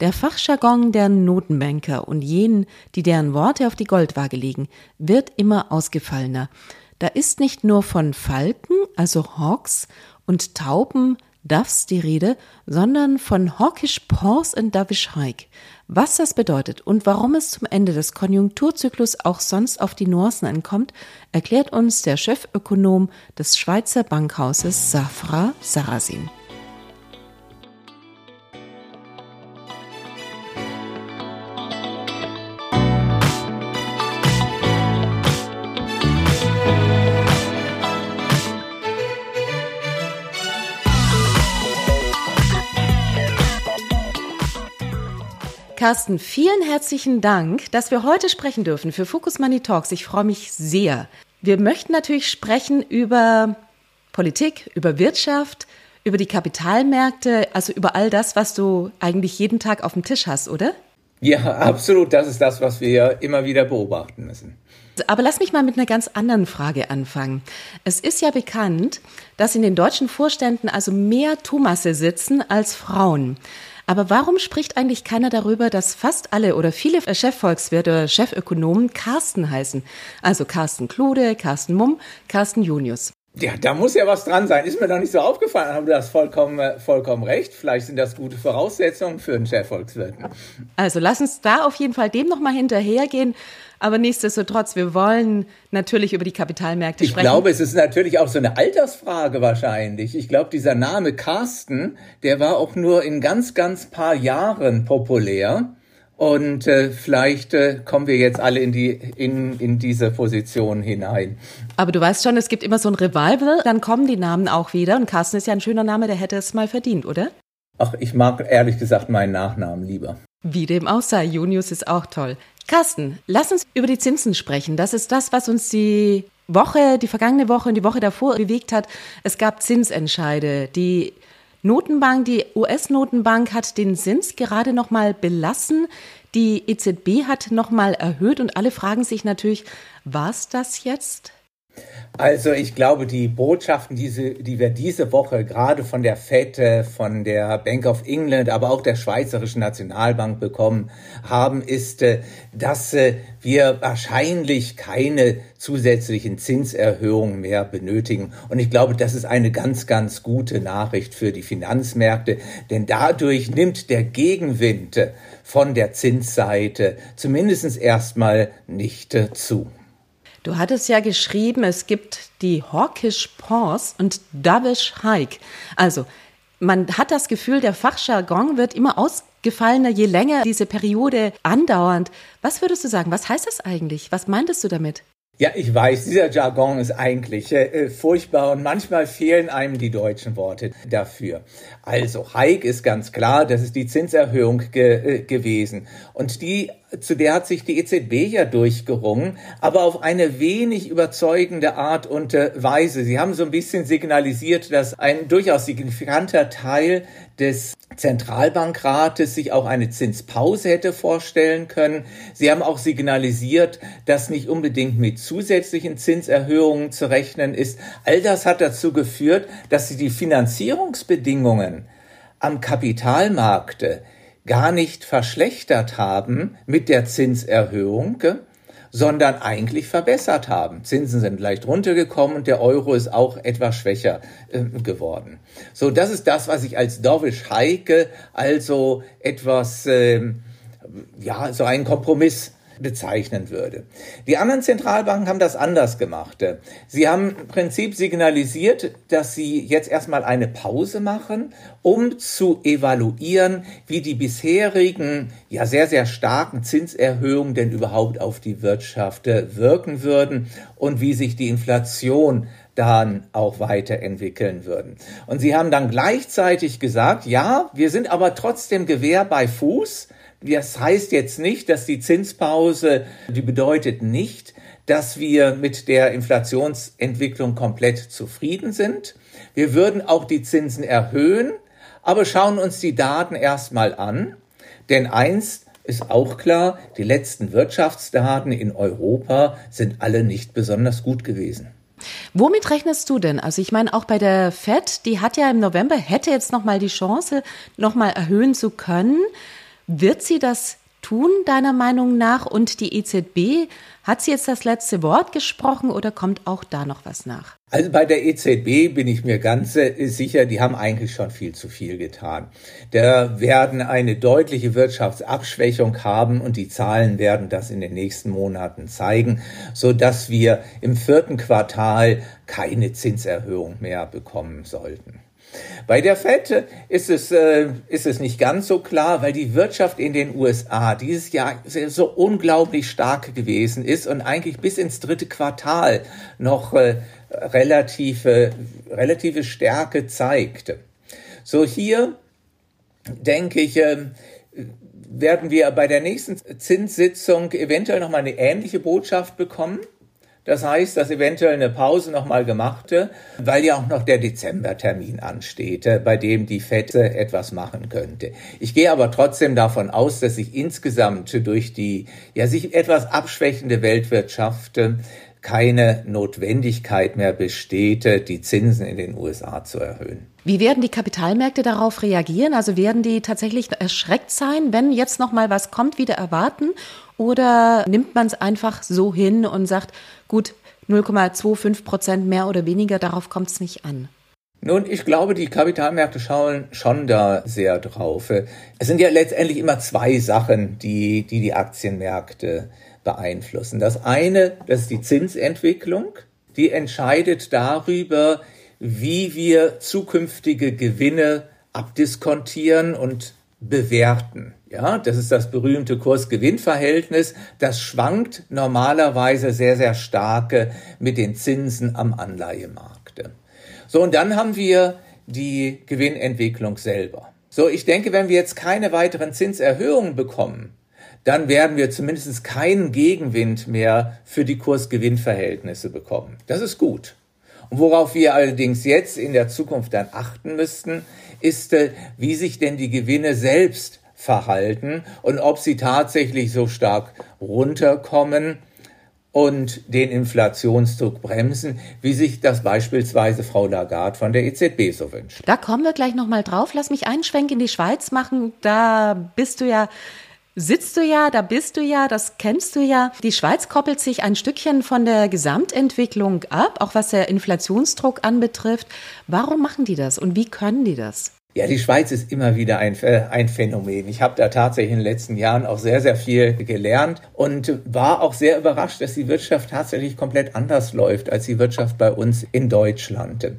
Der Fachjargon der Notenbanker und jenen, die deren Worte auf die Goldwaage legen, wird immer ausgefallener. Da ist nicht nur von Falken, also Hawks, und Tauben, Doves die Rede, sondern von Hawkish Paws and Dovish Hike. Was das bedeutet und warum es zum Ende des Konjunkturzyklus auch sonst auf die Nuancen ankommt, erklärt uns der Chefökonom des Schweizer Bankhauses Safra Sarasin. Carsten, vielen herzlichen Dank, dass wir heute sprechen dürfen für Focus Money Talks. Ich freue mich sehr. Wir möchten natürlich sprechen über Politik, über Wirtschaft, über die Kapitalmärkte, also über all das, was du eigentlich jeden Tag auf dem Tisch hast, oder? Ja, absolut. Das ist das, was wir immer wieder beobachten müssen. Aber lass mich mal mit einer ganz anderen Frage anfangen. Es ist ja bekannt, dass in den deutschen Vorständen also mehr Thomasse sitzen als Frauen. Aber warum spricht eigentlich keiner darüber, dass fast alle oder viele Chefvolkswirte oder Chefökonomen Carsten heißen? Also Carsten Klude, Carsten Mumm, Carsten Junius. Ja, da muss ja was dran sein. Ist mir doch nicht so aufgefallen, haben du das vollkommen, äh, vollkommen recht. Vielleicht sind das gute Voraussetzungen für einen Chefvolkswirt. Also lass uns da auf jeden Fall dem nochmal hinterhergehen. Aber nichtsdestotrotz, wir wollen natürlich über die Kapitalmärkte ich sprechen. Ich glaube, es ist natürlich auch so eine Altersfrage wahrscheinlich. Ich glaube, dieser Name Carsten, der war auch nur in ganz, ganz paar Jahren populär. Und äh, vielleicht äh, kommen wir jetzt alle in, die, in, in diese Position hinein. Aber du weißt schon, es gibt immer so ein Revival, dann kommen die Namen auch wieder. Und Carsten ist ja ein schöner Name, der hätte es mal verdient, oder? Ach, ich mag ehrlich gesagt meinen Nachnamen lieber. Wie dem auch sei, Junius ist auch toll. Carsten, lass uns über die Zinsen sprechen. Das ist das, was uns die Woche, die vergangene Woche und die Woche davor bewegt hat. Es gab Zinsentscheide. Die Notenbank, die US-Notenbank hat den Zins gerade noch mal belassen. Die EZB hat noch mal erhöht und alle fragen sich natürlich, was das jetzt? Also ich glaube, die Botschaften, diese, die wir diese Woche gerade von der FED, äh, von der Bank of England, aber auch der Schweizerischen Nationalbank bekommen haben, ist, äh, dass äh, wir wahrscheinlich keine zusätzlichen Zinserhöhungen mehr benötigen. Und ich glaube, das ist eine ganz, ganz gute Nachricht für die Finanzmärkte, denn dadurch nimmt der Gegenwind von der Zinsseite zumindest erstmal nicht zu. Du hattest ja geschrieben, es gibt die Hawkish Pause und Dovish Hike. Also, man hat das Gefühl, der Fachjargon wird immer ausgefallener, je länger diese Periode andauernd. Was würdest du sagen? Was heißt das eigentlich? Was meintest du damit? Ja, ich weiß, dieser Jargon ist eigentlich äh, furchtbar und manchmal fehlen einem die deutschen Worte dafür. Also, Hike ist ganz klar, das ist die Zinserhöhung ge äh, gewesen. Und die, zu der hat sich die EZB ja durchgerungen, aber auf eine wenig überzeugende Art und äh, Weise. Sie haben so ein bisschen signalisiert, dass ein durchaus signifikanter Teil des Zentralbankrates sich auch eine Zinspause hätte vorstellen können. Sie haben auch signalisiert, dass nicht unbedingt mit zusätzlichen Zinserhöhungen zu rechnen ist. All das hat dazu geführt, dass sie die Finanzierungsbedingungen am Kapitalmarkt gar nicht verschlechtert haben mit der Zinserhöhung, sondern eigentlich verbessert haben. Zinsen sind leicht runtergekommen und der Euro ist auch etwas schwächer äh, geworden. So, das ist das, was ich als Dovish Heike, also etwas, äh, ja, so ein Kompromiss bezeichnen würde. Die anderen Zentralbanken haben das anders gemacht. Sie haben im Prinzip signalisiert, dass sie jetzt erstmal eine Pause machen, um zu evaluieren, wie die bisherigen, ja sehr, sehr starken Zinserhöhungen denn überhaupt auf die Wirtschaft wirken würden und wie sich die Inflation dann auch weiterentwickeln würden. Und sie haben dann gleichzeitig gesagt, ja, wir sind aber trotzdem Gewehr bei Fuß, Das heißt jetzt nicht, dass die Zinspause, die bedeutet nicht, dass wir mit der Inflationsentwicklung komplett zufrieden sind. Wir würden auch die Zinsen erhöhen, aber schauen uns die Daten erstmal an. Denn eins ist auch klar, die letzten Wirtschaftsdaten in Europa sind alle nicht besonders gut gewesen. Womit rechnest du denn? Also ich meine auch bei der Fed, die hat ja im November hätte jetzt noch mal die Chance, noch mal erhöhen zu können. Wird sie das tun deiner Meinung nach? Und die EZB hat sie jetzt das letzte Wort gesprochen oder kommt auch da noch was nach? Also bei der EZB bin ich mir ganz äh, sicher, die haben eigentlich schon viel zu viel getan. Da werden eine deutliche Wirtschaftsabschwächung haben und die Zahlen werden das in den nächsten Monaten zeigen, so dass wir im vierten Quartal keine Zinserhöhung mehr bekommen sollten. Bei der FED ist es, äh, ist es nicht ganz so klar, weil die Wirtschaft in den USA dieses Jahr so unglaublich stark gewesen ist und eigentlich bis ins dritte Quartal noch äh, relative, relative Stärke zeigte. So hier denke ich, äh, werden wir bei der nächsten Zinssitzung eventuell noch mal eine ähnliche Botschaft bekommen. Das heißt, dass eventuell eine Pause nochmal gemachte, weil ja auch noch der Dezembertermin ansteht, äh, bei dem die FED etwas machen könnte. Ich gehe aber trotzdem davon aus, dass sich insgesamt durch die ja sich etwas abschwächende Weltwirtschaft äh, keine Notwendigkeit mehr besteht, die Zinsen in den USA zu erhöhen. Wie werden die Kapitalmärkte darauf reagieren? Also werden die tatsächlich erschreckt sein, wenn jetzt noch mal was kommt, wieder erwarten? Oder nimmt man es einfach so hin und sagt, gut, 0,25 Prozent mehr oder weniger, darauf kommt es nicht an? Nun, ich glaube, die Kapitalmärkte schauen schon da sehr drauf. Es sind ja letztendlich immer zwei Sachen, die die, die Aktienmärkte beeinflussen. Das eine, das ist die Zinsentwicklung. Die entscheidet darüber, wie wir zukünftige Gewinne abdiskontieren und bewerten. Ja, das ist das berühmte Kurs-Gewinn-Verhältnis. Das schwankt normalerweise sehr, sehr stark mit den Zinsen am Anleihemarkt. So, und dann haben wir die Gewinnentwicklung selber. So, ich denke, wenn wir jetzt keine weiteren Zinserhöhungen bekommen, dann werden wir zumindest keinen Gegenwind mehr für die Kurs-Gewinn-Verhältnisse bekommen. Das ist gut. Und worauf wir allerdings jetzt in der Zukunft dann achten müssten, ist, äh, wie sich denn die Gewinne selbst verhalten und ob sie tatsächlich so stark runterkommen und den Inflationsdruck bremsen, wie sich das beispielsweise Frau Lagarde von der EZB so wünscht. Da kommen wir gleich nochmal drauf. Lass mich einen Schwenk in die Schweiz machen. Da bist du ja sitzt du ja, da bist du ja, das kennst du ja. Die Schweiz koppelt sich ein Stückchen von der Gesamtentwicklung ab, auch was der Inflationsdruck anbetrifft. Warum machen die das und wie können die das? Ja, die Schweiz ist immer wieder ein, äh, ein Phänomen. Ich habe da tatsächlich in den letzten Jahren auch sehr, sehr viel gelernt und war auch sehr überrascht, dass die Wirtschaft tatsächlich komplett anders läuft als die Wirtschaft bei uns in Deutschland.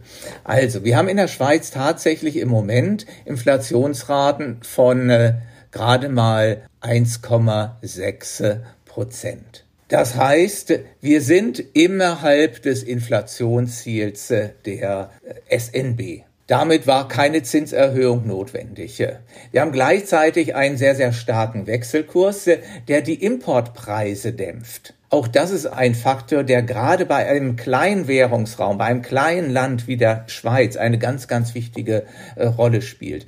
Also, wir haben in der Schweiz tatsächlich im Moment Inflationsraten von äh, gerade mal 1,6 Prozent. Das heißt, wir sind innerhalb des Inflationsziels der SNB. Damit war keine Zinserhöhung notwendig. Wir haben gleichzeitig einen sehr, sehr starken Wechselkurs, der die Importpreise dämpft. Auch das ist ein Faktor, der gerade bei einem kleinen Währungsraum, bei einem kleinen Land wie der Schweiz eine ganz, ganz wichtige äh, Rolle spielt.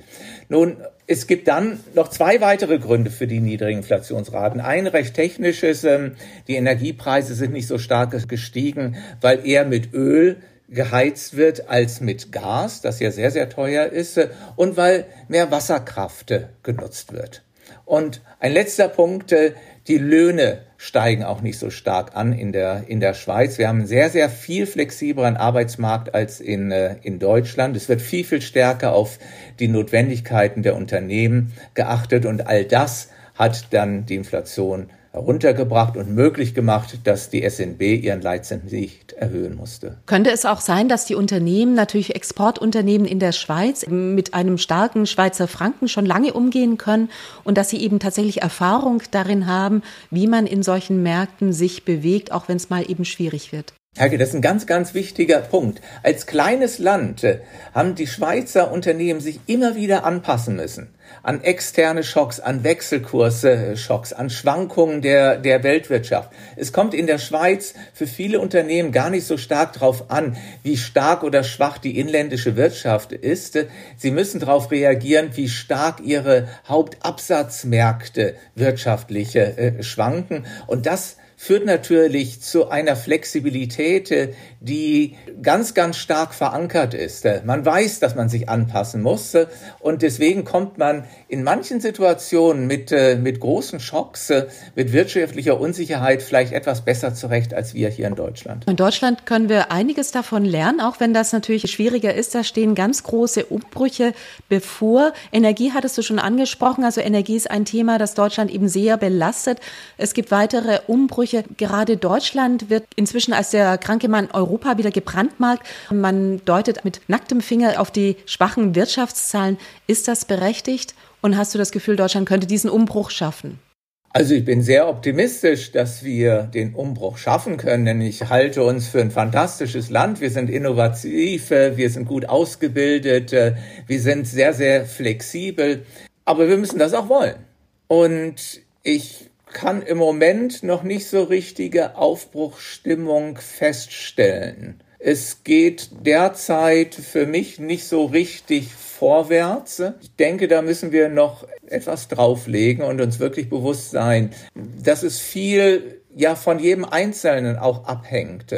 Nun, es gibt dann noch zwei weitere Gründe für die niedrigen Inflationsraten. Ein recht technisches, ähm, die Energiepreise sind nicht so stark gestiegen, weil eher mit Öl geheizt wird als mit Gas, das ja sehr, sehr teuer ist, und weil mehr Wasserkraft äh, genutzt wird. Und ein letzter Punkt, äh, die Löhne steigen auch nicht so stark an in der, in der Schweiz. Wir haben einen sehr, sehr viel flexibleren Arbeitsmarkt als in, äh, in Deutschland. Es wird viel, viel stärker auf die Notwendigkeiten der Unternehmen geachtet und all das hat dann die Inflation heruntergebracht und möglich gemacht, dass die SNB ihren Leitzins nicht erhöhen musste. Könnte es auch sein, dass die Unternehmen, natürlich Exportunternehmen in der Schweiz, mit einem starken Schweizer Franken schon lange umgehen können und dass sie eben tatsächlich Erfahrung darin haben, wie man in solchen Märkten sich bewegt, auch wenn es mal eben schwierig wird? Herke, das ist ein ganz, ganz wichtiger Punkt. Als kleines Land äh, haben die Schweizer Unternehmen sich immer wieder anpassen müssen an externe Schocks, an Wechselkursschocks, an Schwankungen der, der Weltwirtschaft. Es kommt in der Schweiz für viele Unternehmen gar nicht so stark darauf an, wie stark oder schwach die inländische Wirtschaft ist. Sie müssen darauf reagieren, wie stark ihre Hauptabsatzmärkte wirtschaftlich äh, schwanken. Und das führt natürlich zu einer Flexibilität, die ganz, ganz stark verankert ist. Man weiß, dass man sich anpassen muss und deswegen kommt man in manchen Situationen mit, mit großen Schocks, mit wirtschaftlicher Unsicherheit vielleicht etwas besser zurecht als wir hier in Deutschland. In Deutschland können wir einiges davon lernen, auch wenn das natürlich schwieriger ist. Da stehen ganz große Umbrüche bevor. Energie hattest du schon angesprochen. Also Energie ist ein Thema, das Deutschland eben sehr belastet. Es gibt weitere Umbrüche Umbrüche. Gerade Deutschland wird inzwischen als der kranke Mann Europa wieder gebrandmarkt. Man deutet mit nacktem Finger auf die schwachen Wirtschaftszahlen. Ist das berechtigt? Und hast du das Gefühl, Deutschland könnte diesen Umbruch schaffen? Also ich bin sehr optimistisch, dass wir den Umbruch schaffen können, denn ich halte uns für ein fantastisches Land. Wir sind innovativ, wir sind gut ausgebildet, wir sind sehr, sehr flexibel, aber wir müssen das auch wollen. Und ich kann im Moment noch nicht so richtige Aufbruchstimmung feststellen. Es geht derzeit für mich nicht so richtig vorwärts. Ich denke, da müssen wir noch etwas drauflegen und uns wirklich bewusst sein, dass es viel ja von jedem Einzelnen auch abhängt,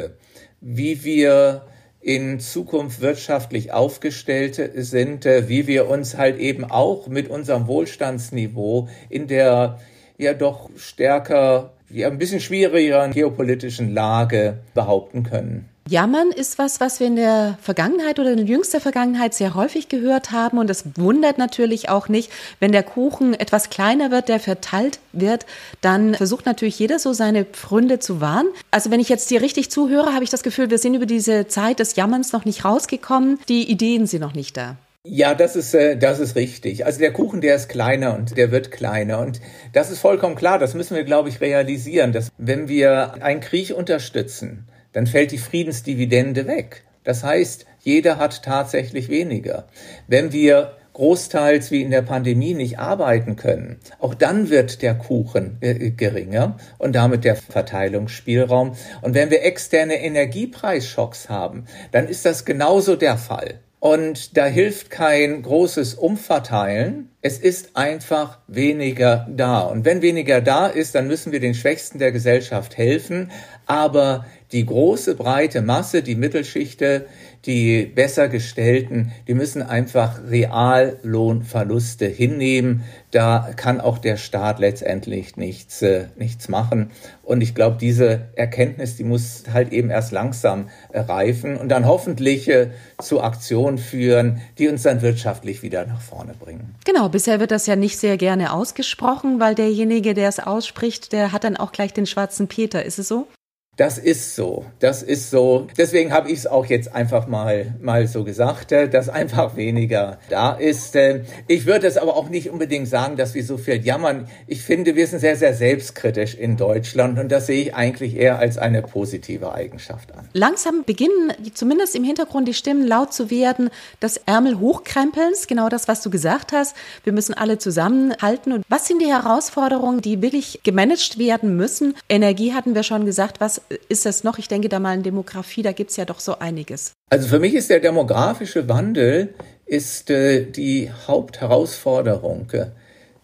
wie wir in Zukunft wirtschaftlich aufgestellt sind, wie wir uns halt eben auch mit unserem Wohlstandsniveau in der ja doch stärker, ja ein bisschen schwierigeren geopolitischen Lage behaupten können. Jammern ist was, was wir in der Vergangenheit oder in jüngster Vergangenheit sehr häufig gehört haben. Und es wundert natürlich auch nicht, wenn der Kuchen etwas kleiner wird, der verteilt wird, dann versucht natürlich jeder so seine Pfründe zu wahren. Also wenn ich jetzt dir richtig zuhöre, habe ich das Gefühl, wir sind über diese Zeit des Jammerns noch nicht rausgekommen. Die Ideen sind noch nicht da. Ja, das ist, äh, das ist richtig. Also der Kuchen, der ist kleiner und der wird kleiner. Und das ist vollkommen klar. Das müssen wir, glaube ich, realisieren, dass wenn wir einen Krieg unterstützen, dann fällt die Friedensdividende weg. Das heißt, jeder hat tatsächlich weniger. Wenn wir großteils wie in der Pandemie nicht arbeiten können, auch dann wird der Kuchen äh, geringer und damit der Verteilungsspielraum. Und wenn wir externe Energiepreisschocks haben, dann ist das genauso der Fall. Und da hilft kein großes Umverteilen. Es ist einfach weniger da. Und wenn weniger da ist, dann müssen wir den Schwächsten der Gesellschaft helfen. Aber die große breite Masse, die Mittelschichte, die besser gestellten, die müssen einfach Reallohnverluste hinnehmen. Da kann auch der Staat letztendlich nichts, äh, nichts machen. Und ich glaube, diese Erkenntnis, die muss halt eben erst langsam äh, reifen und dann hoffentlich äh, zu Aktionen führen, die uns dann wirtschaftlich wieder nach vorne bringen. Genau, bisher wird das ja nicht sehr gerne ausgesprochen, weil derjenige, der es ausspricht, der hat dann auch gleich den schwarzen Peter. Ist es so? Das ist so, das ist so. Deswegen habe ich es auch jetzt einfach mal, mal so gesagt, äh, dass einfach weniger da ist. Äh, ich würde es aber auch nicht unbedingt sagen, dass wir so viel jammern. Ich finde, wir sind sehr, sehr selbstkritisch in Deutschland und das sehe ich eigentlich eher als eine positive Eigenschaft an. Langsam beginnen zumindest im Hintergrund die Stimmen laut zu werden, das Ärmel hochkrempelns, genau das, was du gesagt hast. Wir müssen alle zusammenhalten. Und was sind die Herausforderungen, die wirklich gemanagt werden müssen? Energie hatten wir schon gesagt, was ist es noch? Ich denke da mal in Demografie, da gibt es ja doch so einiges. Also für mich ist der demografische Wandel ist äh, die Hauptherausforderung.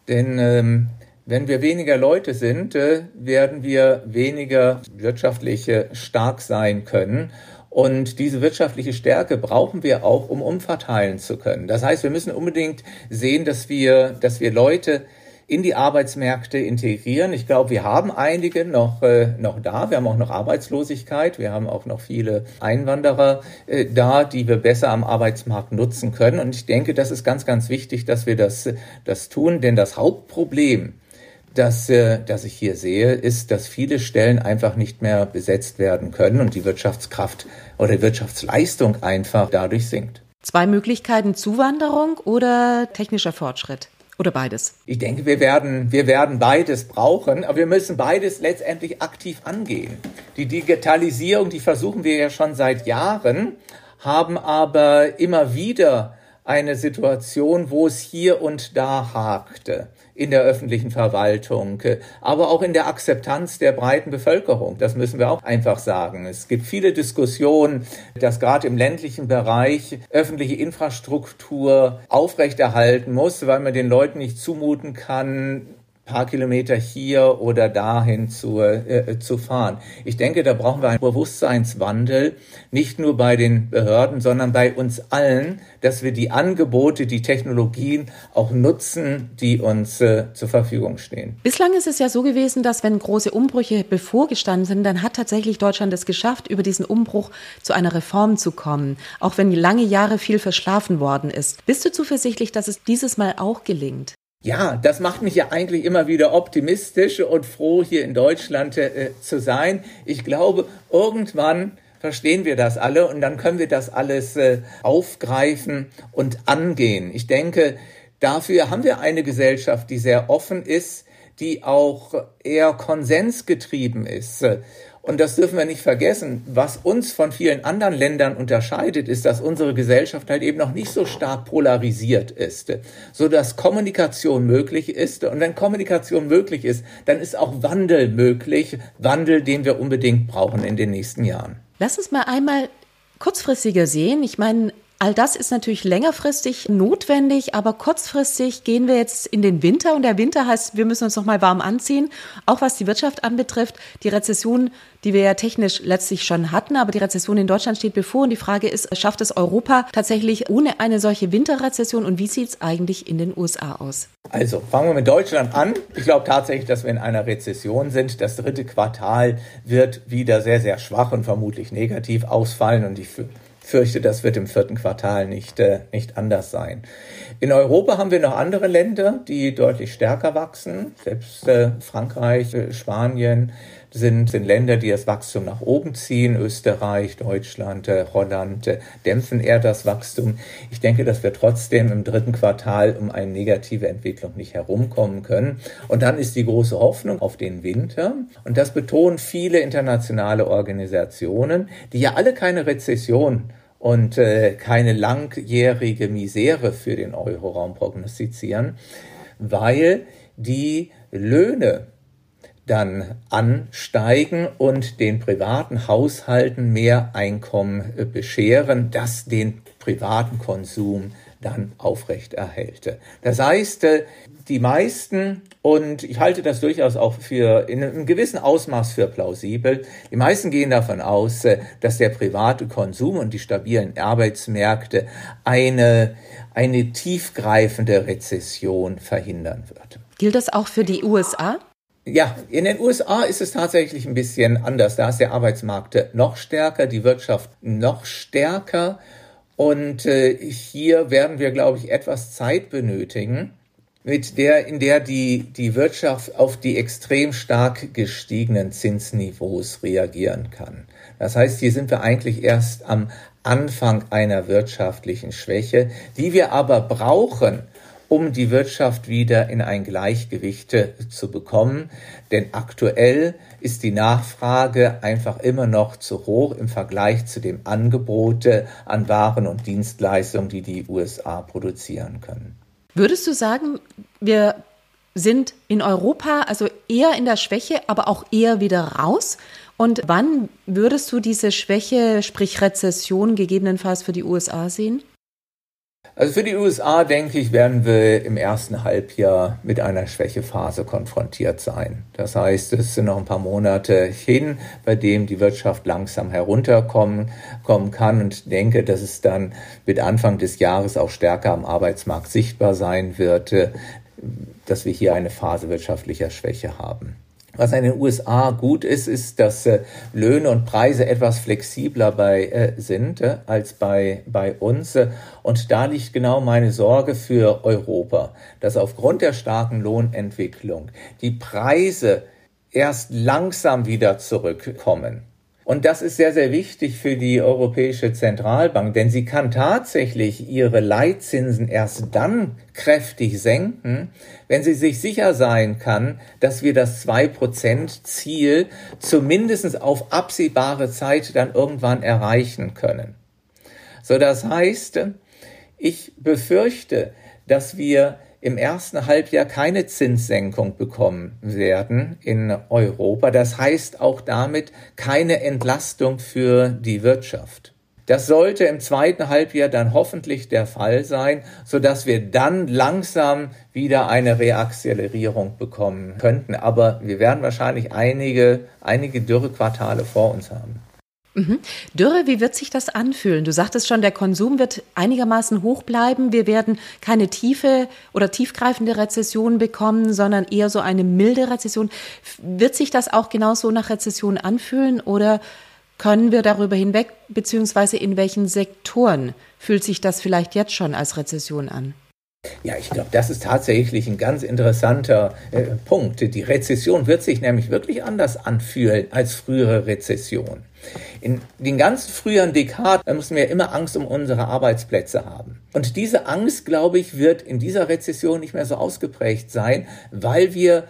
Denn ähm, wenn wir weniger Leute sind, äh, werden wir weniger wirtschaftlich äh, stark sein können. Und diese wirtschaftliche Stärke brauchen wir auch, um umverteilen zu können. Das heißt, wir müssen unbedingt sehen, dass wir, dass wir Leute in die Arbeitsmärkte integrieren. Ich glaube, wir haben einige noch, äh, noch da. Wir haben auch noch Arbeitslosigkeit. Wir haben auch noch viele Einwanderer äh, da, die wir besser am Arbeitsmarkt nutzen können. Und ich denke, das ist ganz, ganz wichtig, dass wir das, das tun. Denn das Hauptproblem, das, äh, das ich hier sehe, ist, dass viele Stellen einfach nicht mehr besetzt werden können und die Wirtschaftskraft oder Wirtschaftsleistung einfach dadurch sinkt. Zwei Möglichkeiten, Zuwanderung oder technischer Fortschritt? Oder beides? Ich denke, wir werden, wir werden beides brauchen, aber wir müssen beides letztendlich aktiv angehen. Die Digitalisierung, die versuchen wir ja schon seit Jahren, haben aber immer wieder eine Situation, wo es hier und da hakte in der öffentlichen Verwaltung, aber auch in der Akzeptanz der breiten Bevölkerung. Das müssen wir auch einfach sagen. Es gibt viele Diskussionen, dass gerade im ländlichen Bereich öffentliche Infrastruktur aufrechterhalten muss, weil man den Leuten nicht zumuten kann, paar Kilometer hier oder dahin zu, äh, zu fahren. Ich denke, da brauchen wir einen Bewusstseinswandel, nicht nur bei den Behörden, sondern bei uns allen, dass wir die Angebote, die Technologien auch nutzen, die uns äh, zur Verfügung stehen. Bislang ist es ja so gewesen, dass wenn große Umbrüche bevorgestanden sind, dann hat tatsächlich Deutschland es geschafft, über diesen Umbruch zu einer Reform zu kommen, auch wenn lange Jahre viel verschlafen worden ist. Bist du zuversichtlich, dass es dieses Mal auch gelingt? Ja, das macht mich ja eigentlich immer wieder optimistisch und froh, hier in Deutschland äh, zu sein. Ich glaube, irgendwann verstehen wir das alle und dann können wir das alles äh, aufgreifen und angehen. Ich denke, dafür haben wir eine Gesellschaft, die sehr offen ist, die auch eher konsensgetrieben ist. Und das dürfen wir nicht vergessen. Was uns von vielen anderen Ländern unterscheidet, ist, dass unsere Gesellschaft halt eben noch nicht so stark polarisiert ist, so dass Kommunikation möglich ist. Und wenn Kommunikation möglich ist, dann ist auch Wandel möglich. Wandel, den wir unbedingt brauchen in den nächsten Jahren. Lass uns mal einmal kurzfristiger sehen. Ich meine, All das ist natürlich längerfristig notwendig, aber kurzfristig gehen wir jetzt in den Winter und der Winter heißt, wir müssen uns noch mal warm anziehen, auch was die Wirtschaft anbetrifft. Die Rezession, die wir ja technisch letztlich schon hatten, aber die Rezession in Deutschland steht bevor und die Frage ist, schafft es Europa tatsächlich ohne eine solche Winterrezession und wie sieht es eigentlich in den USA aus? Also fangen wir mit Deutschland an. Ich glaube tatsächlich, dass wir in einer Rezession sind. Das dritte Quartal wird wieder sehr, sehr schwach und vermutlich negativ ausfallen und ich fürchte, das wird im vierten Quartal nicht, äh, nicht anders sein. In Europa haben wir noch andere Länder, die deutlich stärker wachsen. Selbst äh, Frankreich, äh, Spanien sind, sind Länder, die das Wachstum nach oben ziehen. Österreich, Deutschland, äh, Holland äh, dämpfen eher das Wachstum. Ich denke, dass wir trotzdem im dritten Quartal um eine negative Entwicklung nicht herumkommen können. Und dann ist die große Hoffnung auf den Winter. Und das betonen viele internationale Organisationen, die ja alle keine Rezession und äh, keine langjährige Misere für den Euroraum prognostizieren, weil die Löhne dann ansteigen und den privaten Haushalten mehr Einkommen äh, bescheren, das den privaten Konsum dann aufrecht erhält. Das heißt, äh, die meisten, und ich halte das durchaus auch für in einem gewissen Ausmaß für plausibel, die meisten gehen davon aus, äh, dass der private Konsum und die stabilen Arbeitsmärkte eine, eine tiefgreifende Rezession verhindern wird. Gilt das auch für die USA? Ja, in den USA ist es tatsächlich ein bisschen anders. Da ist der Arbeitsmarkt noch stärker, die Wirtschaft noch stärker. Und äh, hier werden wir, glaube ich, etwas Zeit benötigen, mit der, in der die, die Wirtschaft auf die extrem stark gestiegenen Zinsniveaus reagieren kann. Das heißt, hier sind wir eigentlich erst am Anfang einer wirtschaftlichen Schwäche, die wir aber brauchen, um die Wirtschaft wieder in ein Gleichgewicht zu bekommen. Denn aktuell ist die Nachfrage einfach immer noch zu hoch im Vergleich zu dem Angebot an Waren und Dienstleistungen, die die USA produzieren können. Würdest du sagen, wir sind in Europa also eher in der Schwäche, aber auch eher wieder raus? Und wann würdest du diese Schwäche, sprich Rezession, gegebenenfalls für die USA sehen? Also für die USA, denke ich, werden wir im ersten Halbjahr mit einer Schwächephase konfrontiert sein. Das heißt, es sind noch ein paar Monate hin, bei dem die Wirtschaft langsam herunterkommen kommen kann und denke, dass es dann mit Anfang des Jahres auch stärker am Arbeitsmarkt sichtbar sein wird, dass wir hier eine Phase wirtschaftlicher Schwäche haben. Was in den USA gut ist, ist, dass äh, Löhne und Preise etwas flexibler bei, äh, sind äh, als bei, bei uns. Und da liegt genau meine Sorge für Europa, dass aufgrund der starken Lohnentwicklung die Preise erst langsam wieder zurückkommen. Und das ist sehr, sehr wichtig für die Europäische Zentralbank, denn sie kann tatsächlich ihre Leitzinsen erst dann kräftig senken, wenn sie sich sicher sein kann, dass wir das 2%-Ziel zumindest auf absehbare Zeit dann irgendwann erreichen können. So, das heißt, ich befürchte, dass wir im ersten Halbjahr keine Zinssenkung bekommen werden in Europa. Das heißt auch damit keine Entlastung für die Wirtschaft. Das sollte im zweiten Halbjahr dann hoffentlich der Fall sein, so dass wir dann langsam wieder eine Reakzelerierung bekommen könnten. Aber wir werden wahrscheinlich einige, einige Dürrequartale vor uns haben. Mhm. Dürre, wie wird sich das anfühlen? Du sagtest schon, der Konsum wird einigermaßen hoch bleiben. Wir werden keine tiefe oder tiefgreifende Rezession bekommen, sondern eher so eine milde Rezession. Wird sich das auch genauso nach Rezession anfühlen oder können wir darüber hinweg, beziehungsweise in welchen Sektoren fühlt sich das vielleicht jetzt schon als Rezession an? Ja, ich glaube, das ist tatsächlich ein ganz interessanter äh, Punkt. Die Rezession wird sich nämlich wirklich anders anfühlen als frühere Rezession. In den ganzen früheren Dekaden mussten wir immer Angst um unsere Arbeitsplätze haben. Und diese Angst, glaube ich, wird in dieser Rezession nicht mehr so ausgeprägt sein, weil wir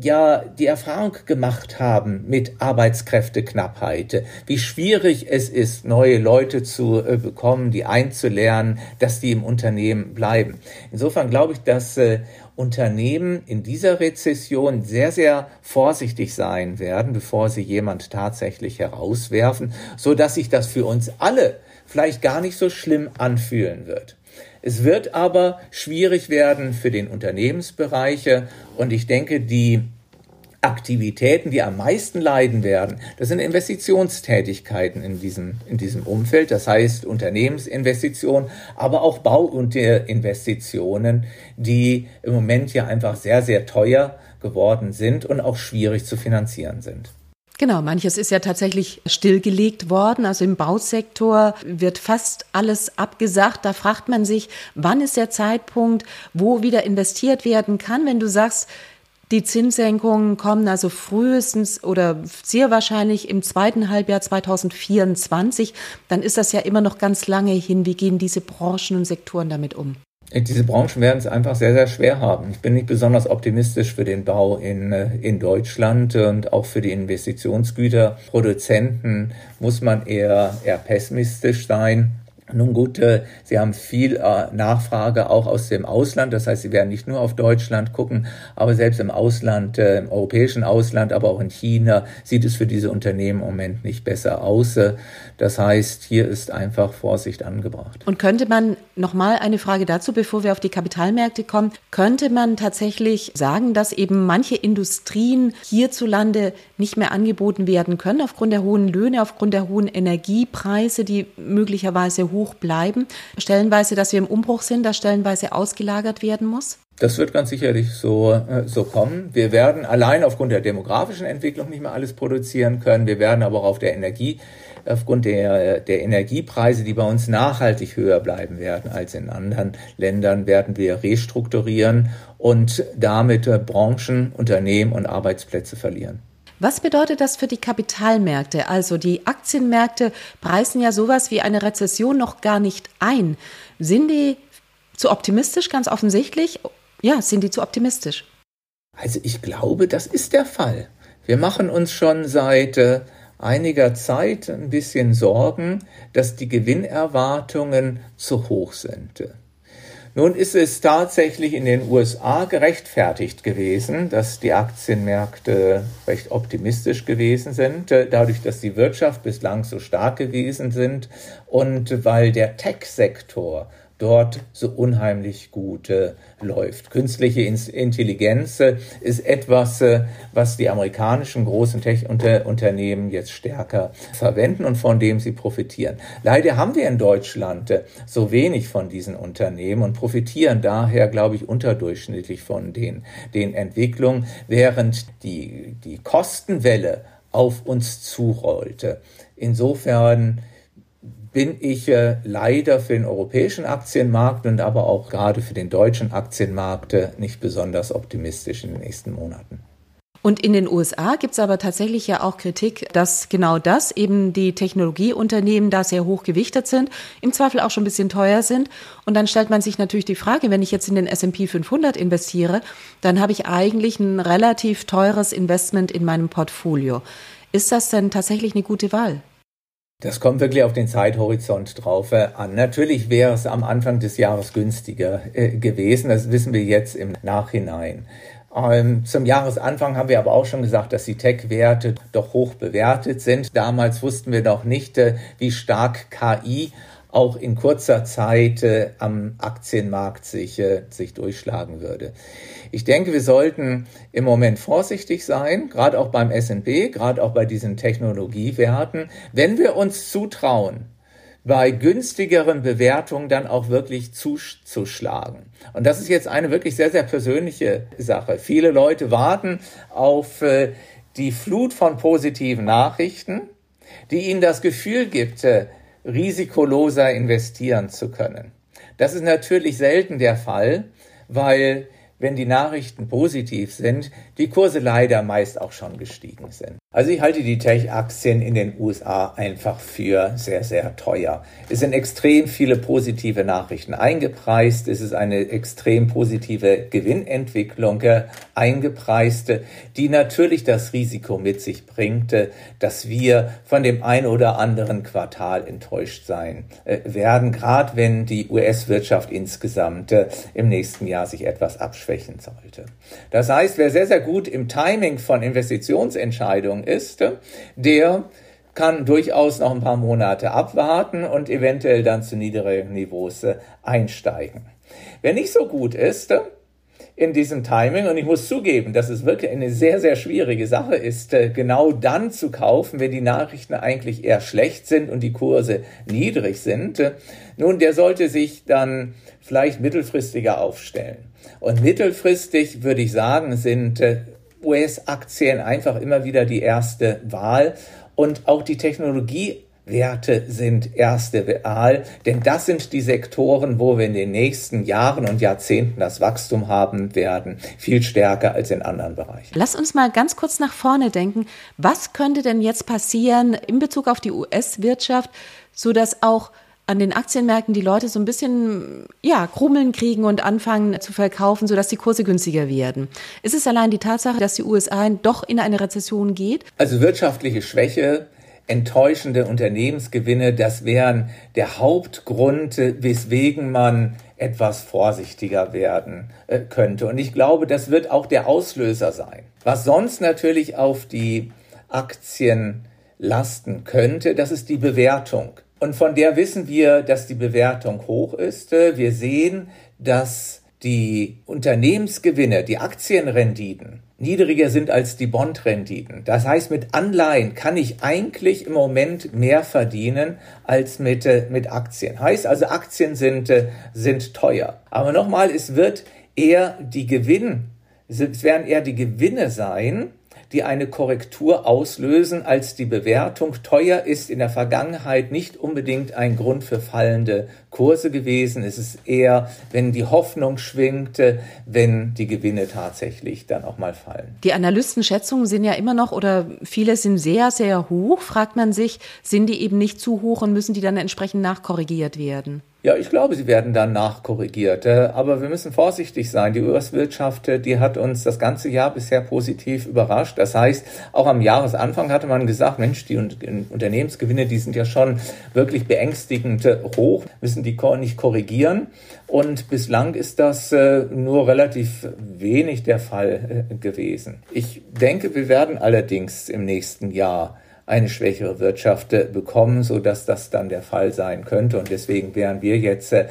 ja die Erfahrung gemacht haben mit Arbeitskräfteknappheit, wie schwierig es ist, neue Leute zu äh, bekommen, die einzulernen, dass die im Unternehmen bleiben. Insofern glaube ich, dass äh, Unternehmen in dieser Rezession sehr, sehr vorsichtig sein werden, bevor sie jemand tatsächlich herauswerfen, so dass sich das für uns alle vielleicht gar nicht so schlimm anfühlen wird. Es wird aber schwierig werden für den Unternehmensbereiche und ich denke, die Aktivitäten, die am meisten leiden werden, das sind Investitionstätigkeiten in diesem, in diesem Umfeld, das heißt Unternehmensinvestitionen, aber auch Bauinvestitionen, die im Moment ja einfach sehr, sehr teuer geworden sind und auch schwierig zu finanzieren sind. Genau, manches ist ja tatsächlich stillgelegt worden. Also im Bausektor wird fast alles abgesagt. Da fragt man sich, wann ist der Zeitpunkt, wo wieder investiert werden kann, wenn du sagst, die Zinssenkungen kommen also frühestens oder sehr wahrscheinlich im zweiten Halbjahr 2024. Dann ist das ja immer noch ganz lange hin. Wie gehen diese Branchen und Sektoren damit um? Diese Branchen werden es einfach sehr, sehr schwer haben. Ich bin nicht besonders optimistisch für den Bau in, äh, in Deutschland und auch für die Investitionsgüterproduzenten muss man eher, eher pessimistisch sein. Nun gut, äh, Sie haben viel äh, Nachfrage auch aus dem Ausland. Das heißt, Sie werden nicht nur auf Deutschland gucken, aber selbst im Ausland, äh, im europäischen Ausland, aber auch in China sieht es für diese Unternehmen im Moment nicht besser aus. Das heißt, hier ist einfach Vorsicht angebracht. Und könnte man nochmal eine Frage dazu, bevor wir auf die Kapitalmärkte kommen, könnte man tatsächlich sagen, dass eben manche Industrien hierzulande nicht mehr angeboten werden können aufgrund der hohen Löhne, aufgrund der hohen Energiepreise, die möglicherweise hoch hoch bleiben. Stellenweise, dass wir im Umbruch sind, dass stellenweise ausgelagert werden muss? Das wird ganz sicherlich so, äh, so kommen. Wir werden allein aufgrund der demografischen Entwicklung nicht mehr alles produzieren können. Wir werden aber auch auf der Energie, aufgrund der, der Energiepreise, die bei uns nachhaltig höher bleiben werden als in anderen Ländern, werden wir restrukturieren und damit äh, Branchen, Unternehmen und Arbeitsplätze verlieren. Was bedeutet das für die Kapitalmärkte? Also die Aktienmärkte preisen ja sowas wie eine Rezession noch gar nicht ein. Sind die zu optimistisch, ganz offensichtlich? Ja, sind die zu optimistisch? Also ich glaube, das ist der Fall. Wir machen uns schon seit äh, einiger Zeit ein bisschen Sorgen, dass die Gewinnerwartungen zu hoch sind. Nun ist es tatsächlich in den USA gerechtfertigt gewesen, dass die Aktienmärkte recht optimistisch gewesen sind, äh, dadurch, dass die Wirtschaft bislang so stark gewesen sind und weil der Tech-Sektor dort so unheimlich gut äh, läuft. Künstliche Intelligenz äh, ist etwas, äh, was die amerikanischen großen Tech-Unternehmen jetzt stärker verwenden und von dem sie profitieren. Leider haben wir in Deutschland äh, so wenig von diesen Unternehmen und profitieren daher, glaube ich, unterdurchschnittlich von den, den Entwicklungen, während die, die Kostenwelle auf uns zurollte. Insofern bin ich äh, leider für den europäischen Aktienmarkt und aber auch gerade für den deutschen Aktienmarkt äh, nicht besonders optimistisch in den nächsten Monaten. Und in den USA gibt es aber tatsächlich ja auch Kritik, dass genau das eben die Technologieunternehmen da sehr hoch gewichtet sind, im Zweifel auch schon ein bisschen teuer sind. Und dann stellt man sich natürlich die Frage, wenn ich jetzt in den S&P 500 investiere, dann habe ich eigentlich ein relativ teures Investment in meinem Portfolio. Ist das denn tatsächlich eine gute Wahl? Das kommt wirklich auf den Zeithorizont drauf äh, an. Natürlich wäre es am Anfang des Jahres günstiger äh, gewesen. Das wissen wir jetzt im Nachhinein. Ähm, zum Jahresanfang haben wir aber auch schon gesagt, dass die Tech-Werte doch hoch bewertet sind. Damals wussten wir noch nicht, äh, wie stark KI auch in kurzer Zeit äh, am Aktienmarkt sich, äh, sich durchschlagen würde. Ich denke, wir sollten im Moment vorsichtig sein, gerade auch beim S&P, gerade auch bei diesen Technologiewerten, wenn wir uns zutrauen, bei günstigeren Bewertungen dann auch wirklich zuzuschlagen. Und das ist jetzt eine wirklich sehr, sehr persönliche Sache. Viele Leute warten auf äh, die Flut von positiven Nachrichten, die ihnen das Gefühl gibt, äh, risikoloser investieren zu können. Das ist natürlich selten der Fall, weil wenn die Nachrichten positiv sind, die Kurse leider meist auch schon gestiegen sind. Also ich halte die Tech-Aktien in den USA einfach für sehr, sehr teuer. Es sind extrem viele positive Nachrichten eingepreist. Es ist eine extrem positive Gewinnentwicklung äh, eingepreist, die natürlich das Risiko mit sich bringt, äh, dass wir von dem ein oder anderen Quartal enttäuscht sein äh, werden, gerade wenn die US-Wirtschaft insgesamt im nächsten Jahr sich etwas abschwächen sollte. Das heißt, wer sehr, sehr gut im Timing von Investitionsentscheidungen Bewertung ist, der kann durchaus noch ein paar Monate abwarten und eventuell dann zu niedrigen Niveaus äh, einsteigen. Wer nicht so gut ist in diesem Timing, und ich muss zugeben, dass es wirklich eine sehr, sehr schwierige Sache ist, äh, genau dann zu kaufen, wenn die Nachrichten eigentlich eher schlecht sind und die Kurse niedrig sind, nun, der sollte sich dann vielleicht mittelfristiger aufstellen. Und mittelfristig würde ich sagen, sind äh, US-Aktien einfach immer wieder die erste Wahl und auch die Technologiewerte sind erste Wahl, denn das sind die Sektoren, wo wir in den nächsten Jahren und Jahrzehnten das Wachstum haben werden, viel stärker als in anderen Bereichen. Lass uns mal ganz kurz nach vorne denken. Was könnte denn jetzt passieren in Bezug auf die US-Wirtschaft, sodass auch an den Aktienmärkten die Leute so ein bisschen, ja, Krummeln kriegen und anfangen zu verkaufen, sodass die Kurse günstiger werden. Ist es allein die Tatsache, dass die USA doch in eine Rezession geht? Also wirtschaftliche Schwäche, enttäuschende Unternehmensgewinne, das wären der Hauptgrund, weswegen man etwas vorsichtiger werden äh, könnte. Und ich glaube, das wird auch der Auslöser sein. Was sonst natürlich auf die Aktien lasten könnte, das ist die Bewertung. Und von der wissen wir, dass die Bewertung hoch ist. Wir sehen, dass die Unternehmensgewinne, die Aktienrenditen niedriger sind als die Bondrenditen. Das heißt, mit Anleihen kann ich eigentlich im Moment mehr verdienen als mit, äh, mit Aktien. Heißt also, Aktien sind, äh, sind teuer. Aber nochmal, es wird eher die Gewinn, es werden eher die Gewinne sein, die eine Korrektur auslösen, als die Bewertung. Teuer ist in der Vergangenheit nicht unbedingt ein Grund für fallende Kurse gewesen. Es ist eher, wenn die Hoffnung schwingte, wenn die Gewinne tatsächlich dann auch mal fallen. Die Analystenschätzungen sind ja immer noch oder viele sind sehr, sehr hoch. Fragt man sich, sind die eben nicht zu hoch und müssen die dann entsprechend nachkorrigiert werden? Ja, ich glaube, sie werden dann nachkorrigiert. Äh, aber wir müssen vorsichtig sein. Die US-Wirtschaft, äh, die hat uns das ganze Jahr bisher positiv überrascht. Das heißt, auch am Jahresanfang hatte man gesagt, Mensch, die Unternehmensgewinne, die sind ja schon wirklich beängstigend äh, hoch, müssen die nicht korrigieren. Und bislang ist das nur relativ wenig der Fall gewesen. Ich denke, wir werden allerdings im nächsten Jahr eine schwächere Wirtschaft äh, bekommen, so dass das dann der Fall sein könnte. Und deswegen wären wir jetzt äh,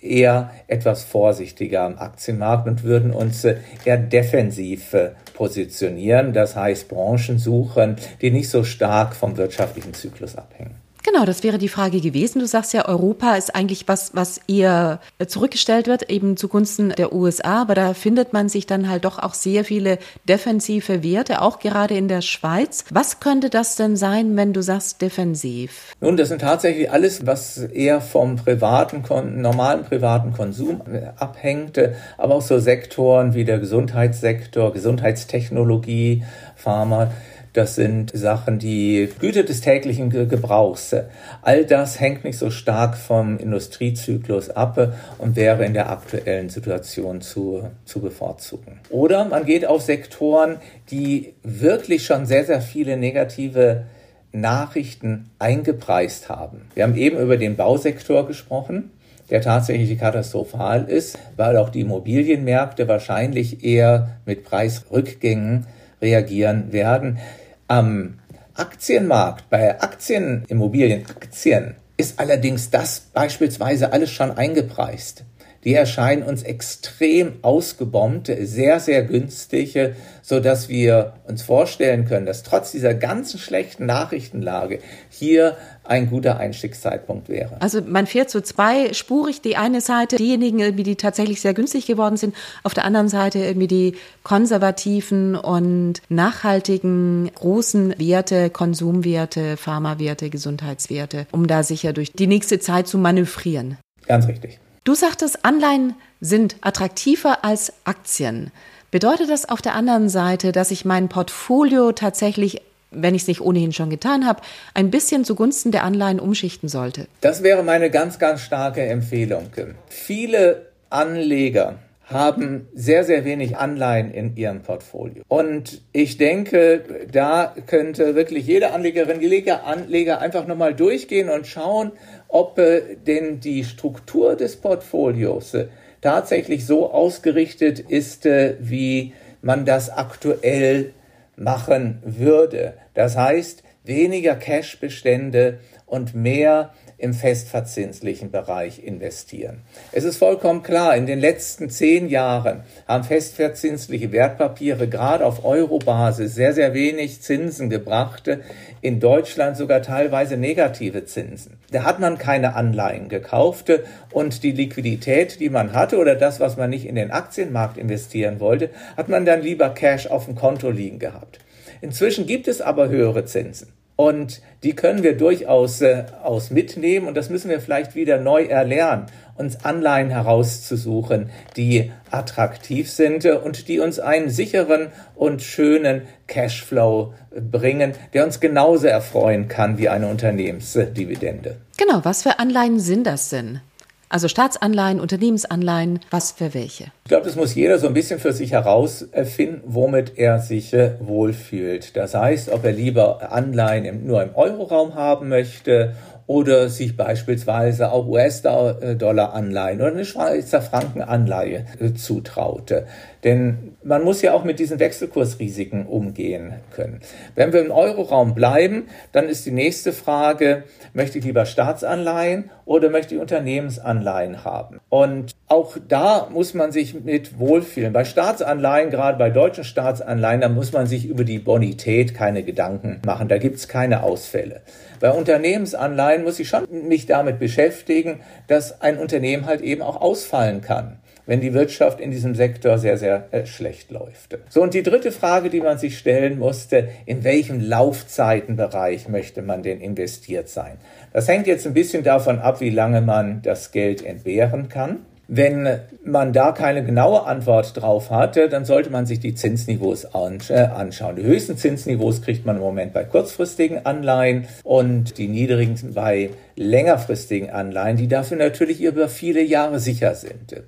eher etwas vorsichtiger am Aktienmarkt und würden uns äh, eher defensiv positionieren. Das heißt, Branchen suchen, die nicht so stark vom wirtschaftlichen Zyklus abhängen. Genau, das wäre die Frage gewesen. Du sagst ja, Europa ist eigentlich was, was eher zurückgestellt wird, eben zugunsten der USA, aber da findet man sich dann halt doch auch sehr viele defensive Werte, auch gerade in der Schweiz. Was könnte das denn sein, wenn du sagst defensiv? Nun, das sind tatsächlich alles, was eher vom privaten, normalen privaten Konsum abhängt, aber auch so Sektoren wie der Gesundheitssektor, Gesundheitstechnologie, Pharma. Das sind Sachen, die Güter des täglichen Gebrauchs. All das hängt nicht so stark vom Industriezyklus ab und wäre in der aktuellen Situation zu, zu bevorzugen. Oder man geht auf Sektoren, die wirklich schon sehr, sehr viele negative Nachrichten eingepreist haben. Wir haben eben über den Bausektor gesprochen der tatsächlich katastrophal ist, weil auch die Immobilienmärkte wahrscheinlich eher mit Preisrückgängen reagieren werden. Am Aktienmarkt, bei Aktien, Immobilienaktien, ist allerdings das beispielsweise alles schon eingepreist die erscheinen uns extrem ausgebombt, sehr, sehr günstig, so dass wir uns vorstellen können, dass trotz dieser ganzen schlechten Nachrichtenlage hier ein guter Einstiegszeitpunkt wäre. Also man fährt so zweispurig. Die eine Seite, diejenigen, die tatsächlich sehr günstig geworden sind, auf der anderen Seite irgendwie die konservativen und nachhaltigen großen Werte, Konsumwerte, Pharmawerte, Gesundheitswerte, um da sicher durch die nächste Zeit zu manövrieren. Ganz richtig. Du sagtest, Anleihen sind attraktiver als Aktien. Bedeutet das auf der anderen Seite, dass ich mein Portfolio tatsächlich wenn ich es nicht ohnehin schon getan habe, ein bisschen zugunsten der Anleihen umschichten sollte? Das wäre meine ganz, ganz starke Empfehlung. Viele Anleger haben sehr, sehr wenig Anleihen in ihrem Portfolio. Und ich denke, da könnte wirklich jede Anlegerin, jeder Anleger einfach nochmal durchgehen und schauen, ob äh, denn die Struktur des Portfolios äh, tatsächlich so ausgerichtet ist, äh, wie man das aktuell machen würde. Das heißt, weniger Cashbestände und mehr im festverzinslichen Bereich investieren. Es ist vollkommen klar, in den letzten zehn Jahren haben festverzinsliche Wertpapiere gerade auf Eurobasis sehr, sehr wenig Zinsen gebracht, in Deutschland sogar teilweise negative Zinsen. Da hat man keine Anleihen gekauft und die Liquidität, die man hatte oder das, was man nicht in den Aktienmarkt investieren wollte, hat man dann lieber Cash auf dem Konto liegen gehabt. Inzwischen gibt es aber höhere Zinsen. Und die können wir durchaus äh, aus mitnehmen und das müssen wir vielleicht wieder neu erlernen, uns Anleihen herauszusuchen, die attraktiv sind und die uns einen sicheren und schönen Cashflow bringen, der uns genauso erfreuen kann wie eine Unternehmensdividende. Genau, was für Anleihen sind das denn? Also Staatsanleihen, Unternehmensanleihen, was für welche? Ich glaube, das muss jeder so ein bisschen für sich herausfinden, womit er sich wohlfühlt. Das heißt, ob er lieber Anleihen nur im Euroraum haben möchte oder sich beispielsweise auch US-Dollar-Anleihen oder eine Schweizer Franken-Anleihe äh, zutraute. Denn man muss ja auch mit diesen Wechselkursrisiken umgehen können. Wenn wir im Euroraum bleiben, dann ist die nächste Frage, möchte ich lieber Staatsanleihen oder möchte ich Unternehmensanleihen haben? Und auch da muss man sich mit wohlfühlen. Bei Staatsanleihen, gerade bei deutschen Staatsanleihen, da muss man sich über die Bonität keine Gedanken machen. Da gibt es keine Ausfälle. Bei Unternehmensanleihen muss ich schon mich damit beschäftigen, dass ein Unternehmen halt eben auch ausfallen kann wenn die Wirtschaft in diesem Sektor sehr, sehr äh, schlecht läuft. So, und die dritte Frage, die man sich stellen musste, in welchem Laufzeitenbereich möchte man denn investiert sein? Das hängt jetzt ein bisschen davon ab, wie lange man das Geld entbehren kann. Wenn man da keine genaue Antwort drauf hatte, dann sollte man sich die Zinsniveaus äh, anschauen. Die höchsten Zinsniveaus kriegt man im Moment bei kurzfristigen Anleihen und die niedrigen bei längerfristigen Anleihen, die dafür natürlich über viele Jahre sicher sind.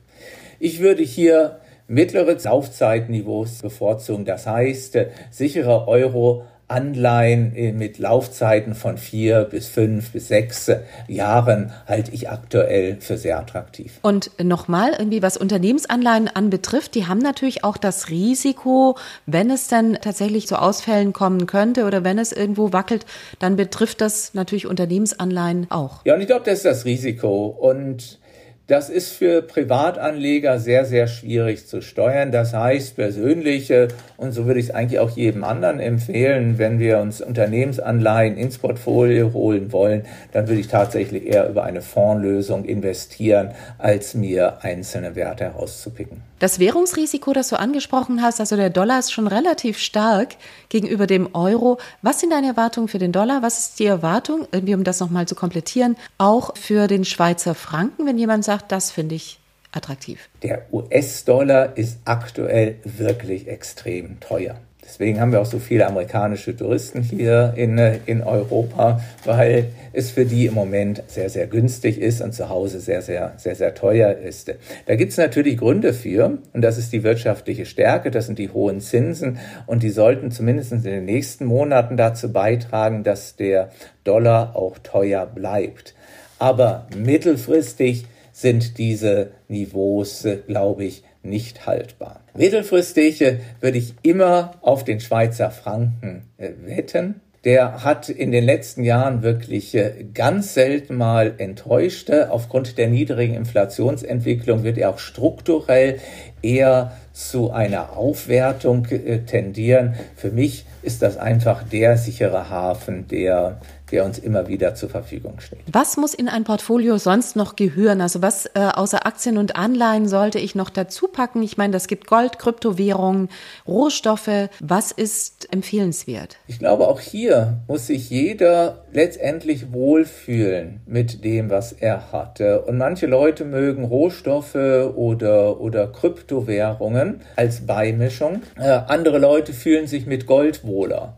Ich würde hier mittlere Laufzeitniveaus bevorzugen. Das heißt, sichere Euro Anleihen äh, mit Laufzeiten von vier bis fünf bis sechs Jahren halte ich aktuell für sehr attraktiv. Und nochmal, irgendwie was Unternehmensanleihen anbetrifft, die haben natürlich auch das Risiko, wenn es dann tatsächlich zu Ausfällen kommen könnte oder wenn es irgendwo wackelt, dann betrifft das natürlich Unternehmensanleihen auch. Ja, und ich glaube, das ist das Risiko. Und Das ist für Privatanleger sehr, sehr schwierig zu steuern. Das heißt, persönliche, und so würde ich es eigentlich auch jedem anderen empfehlen, wenn wir uns Unternehmensanleihen ins Portfolio holen wollen, dann würde ich tatsächlich eher über eine Fondslösung investieren, als mir einzelne Werte herauszupicken. Das Währungsrisiko, das du angesprochen hast, also der Dollar ist schon relativ stark gegenüber dem Euro. Was sind deine Erwartungen für den Dollar? Was ist die Erwartung, irgendwie um das nochmal zu komplettieren, auch für den Schweizer Franken, wenn jemand sagt, das finde ich attraktiv? Der US-Dollar ist aktuell wirklich extrem teuer. Deswegen haben wir auch so viele amerikanische Touristen hier in, in Europa, weil es für die im Moment sehr, sehr günstig ist und zu Hause sehr, sehr, sehr, sehr teuer ist. Da gibt es natürlich Gründe für, und das ist die wirtschaftliche Stärke, das sind die hohen Zinsen, und die sollten zumindest in den nächsten Monaten dazu beitragen, dass der Dollar auch teuer bleibt. Aber mittelfristig sind diese Niveaus, glaube ich, nicht haltbar. Mittelfristig äh, würde ich immer auf den Schweizer Franken äh, wetten. Der hat in den letzten Jahren wirklich äh, ganz selten mal enttäuscht. Aufgrund der niedrigen Inflationsentwicklung wird er auch strukturell eher zu einer Aufwertung tendieren. Für mich ist das einfach der sichere Hafen, der der uns immer wieder zur Verfügung steht. Was muss in ein Portfolio sonst noch gehören? Also was äh, außer Aktien und Anleihen sollte ich noch dazu packen? Ich meine, das gibt Gold, Kryptowährungen, Rohstoffe. Was ist empfehlenswert? Ich glaube, auch hier muss sich jeder letztendlich wohlfühlen mit dem, was er hatte. Und manche Leute mögen Rohstoffe oder, oder Kryptowährungen als Beimischung. Äh, andere Leute fühlen sich mit Gold wohler.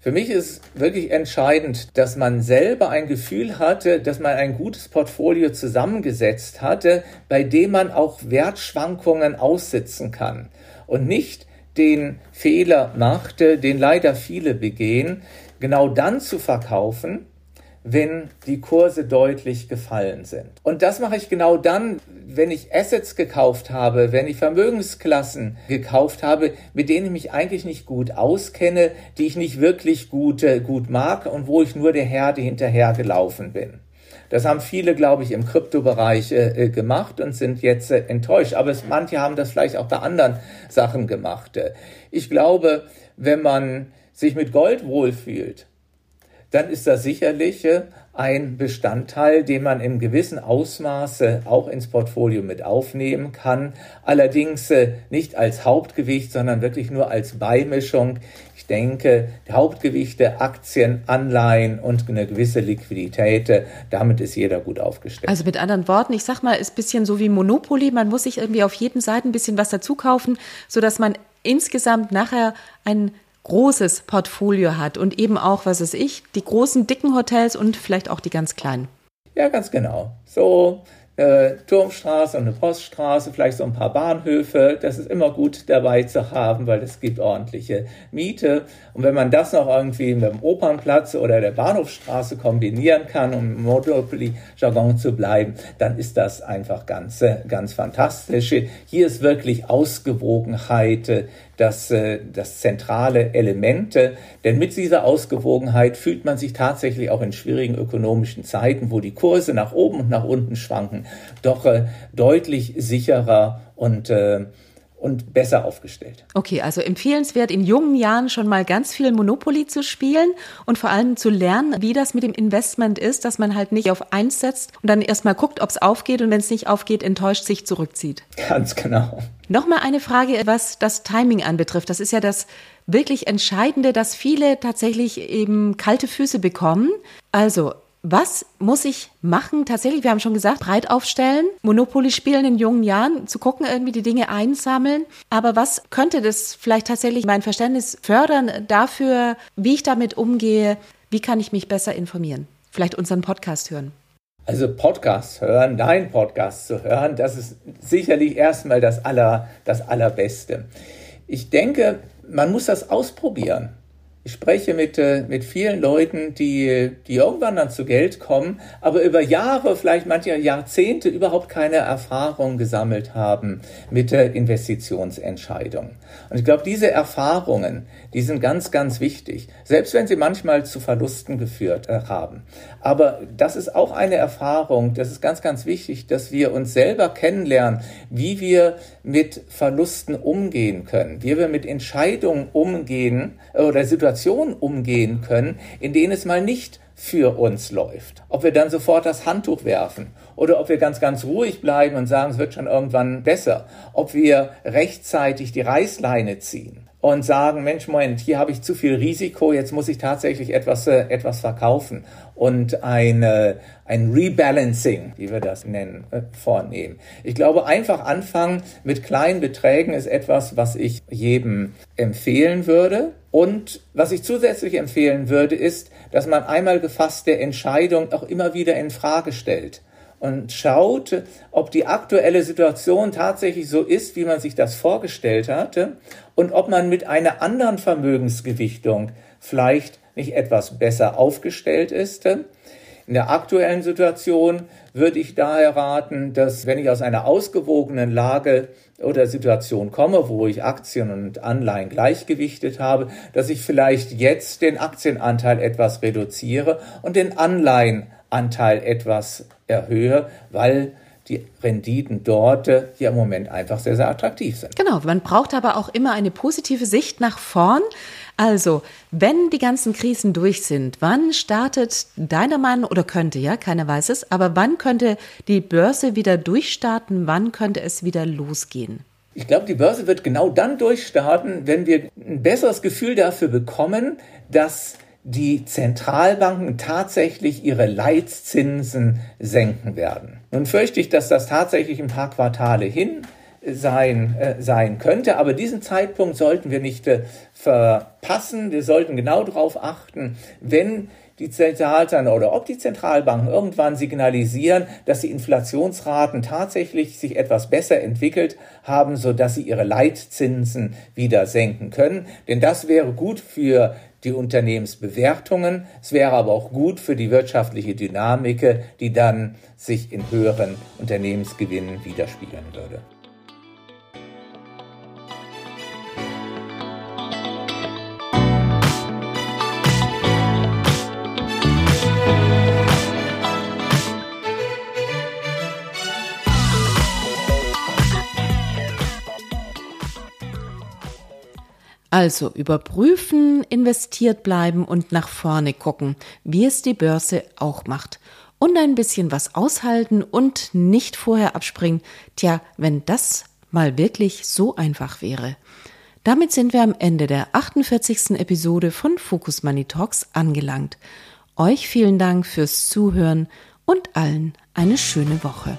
Für mich ist wirklich entscheidend, dass man selber ein Gefühl hatte, dass man ein gutes Portfolio zusammengesetzt hatte, bei dem man auch Wertschwankungen aussitzen kann und nicht den Fehler machte, den leider viele begehen, genau dann zu verkaufen, wenn die Kurse deutlich gefallen sind. Und das mache ich genau dann, wenn ich Assets gekauft habe, wenn ich Vermögensklassen gekauft habe, mit denen ich mich eigentlich nicht gut auskenne, die ich nicht wirklich gut, äh, gut mag und wo ich nur der Herde hinterhergelaufen bin. Das haben viele, glaube ich, im Kryptobereich äh, äh, gemacht und sind jetzt äh, enttäuscht. Aber es, manche haben das vielleicht auch bei anderen Sachen gemacht. Ich glaube, wenn man sich mit Gold wohlfühlt, dann ist das sicherlich äh, ein Bestandteil, den man im gewissen Ausmaße auch ins Portfolio mit aufnehmen kann. Allerdings äh, nicht als Hauptgewicht, sondern wirklich nur als Beimischung. Ich denke, Hauptgewichte, Aktien, Anleihen und eine gewisse Liquidität, äh, damit ist jeder gut aufgestellt. Also mit anderen Worten, ich sag mal, ist ein bisschen so wie Monopoly. Man muss sich irgendwie auf jeden Seiten ein bisschen was dazu kaufen, sodass man insgesamt nachher ein großes Portfolio hat und eben auch, was weiß ich, die großen, dicken Hotels und vielleicht auch die ganz kleinen. Ja, ganz genau. So äh, Turmstraße und eine Poststraße, vielleicht so ein paar Bahnhöfe. Das ist immer gut dabei zu haben, weil es gibt ordentliche Miete. Und wenn man das noch irgendwie mit dem Opernplatz oder der Bahnhofstraße kombinieren kann, um im Monopoly-Jargon zu bleiben, dann ist das einfach ganz, äh, ganz fantastisch. Hier ist wirklich Ausgewogenheit das, äh, das zentrale Elemente. Denn mit dieser Ausgewogenheit fühlt man sich tatsächlich auch in schwierigen ökonomischen Zeiten, wo die Kurse nach oben und nach unten schwanken, doch äh, deutlich sicherer und äh, und besser aufgestellt. Okay, also empfehlenswert, in jungen Jahren schon mal ganz viel Monopoly zu spielen und vor allem zu lernen, wie das mit dem Investment ist, dass man halt nicht auf eins setzt und dann erstmal guckt, ob es aufgeht und wenn es nicht aufgeht, enttäuscht sich zurückzieht. Ganz genau. Nochmal eine Frage, was das Timing anbetrifft. Das ist ja das wirklich Entscheidende, dass viele tatsächlich eben kalte Füße bekommen. Also was muss ich machen? Tatsächlich, wir haben schon gesagt, breit aufstellen, Monopoly spielen in jungen Jahren, zu gucken, irgendwie die Dinge einsammeln. Aber was könnte das vielleicht tatsächlich mein Verständnis fördern dafür, wie ich damit umgehe? Wie kann ich mich besser informieren? Vielleicht unseren Podcast hören. Also Podcast hören, dein Podcast zu hören, das ist sicherlich erstmal das, aller, das Allerbeste. Ich denke, man muss das ausprobieren. Ich spreche mit, äh, mit vielen Leuten, die, die irgendwann dann zu Geld kommen, aber über Jahre, vielleicht manche Jahrzehnte überhaupt keine Erfahrung gesammelt haben mit der Investitionsentscheidung. Und ich glaube, diese Erfahrungen, die sind ganz, ganz wichtig, selbst wenn sie manchmal zu Verlusten geführt äh, haben. Aber das ist auch eine Erfahrung, das ist ganz, ganz wichtig, dass wir uns selber kennenlernen, wie wir mit Verlusten umgehen können, wie wir mit Entscheidungen umgehen äh, oder Situationen umgehen können, in denen es mal nicht für uns läuft. Ob wir dann sofort das Handtuch werfen oder ob wir ganz, ganz ruhig bleiben und sagen, es wird schon irgendwann besser. Ob wir rechtzeitig die Reißleine ziehen und sagen, Mensch, Moment, hier habe ich zu viel Risiko, jetzt muss ich tatsächlich etwas, äh, etwas verkaufen und eine, ein Rebalancing, wie wir das nennen, äh, vornehmen. Ich glaube, einfach anfangen mit kleinen Beträgen ist etwas, was ich jedem empfehlen würde. Und was ich zusätzlich empfehlen würde, ist, dass man einmal gefasste Entscheidung auch immer wieder in Frage stellt und schaut, ob die aktuelle Situation tatsächlich so ist, wie man sich das vorgestellt hatte und ob man mit einer anderen Vermögensgewichtung vielleicht nicht etwas besser aufgestellt ist. In der aktuellen Situation würde ich daher raten, dass wenn ich aus einer ausgewogenen Lage oder Situation komme, wo ich Aktien und Anleihen gleichgewichtet habe, dass ich vielleicht jetzt den Aktienanteil etwas reduziere und den Anleihenanteil etwas erhöhe, weil die Renditen dort äh, ja im Moment einfach sehr, sehr attraktiv sind. Genau, man braucht aber auch immer eine positive Sicht nach vorn. Also, wenn die ganzen Krisen durch sind, wann startet deiner Meinung, oder könnte ja, keiner weiß es, aber wann könnte die Börse wieder durchstarten, wann könnte es wieder losgehen? Ich glaube, die Börse wird genau dann durchstarten, wenn wir ein besseres Gefühl dafür bekommen, dass die Zentralbanken tatsächlich ihre Leitzinsen senken werden. Nun fürchte ich, dass das tatsächlich ein paar Quartale hin sein, äh, sein könnte, aber diesen Zeitpunkt sollten wir nicht äh, verpassen. Wir sollten genau darauf achten, wenn die Zentralbanken oder ob die Zentralbanken irgendwann signalisieren, dass die Inflationsraten tatsächlich sich etwas besser entwickelt haben, so dass sie ihre Leitzinsen wieder senken können. Denn das wäre gut für die Unternehmensbewertungen. Es wäre aber auch gut für die wirtschaftliche Dynamik, die dann sich in höheren Unternehmensgewinnen widerspiegeln würde. Also überprüfen, investiert bleiben und nach vorne gucken, wie es die Börse auch macht. Und ein bisschen was aushalten und nicht vorher abspringen. Tja, wenn das mal wirklich so einfach wäre. Damit sind wir am Ende der 48. Episode von Focus Money Talks angelangt. Euch vielen Dank fürs Zuhören und allen eine schöne Woche.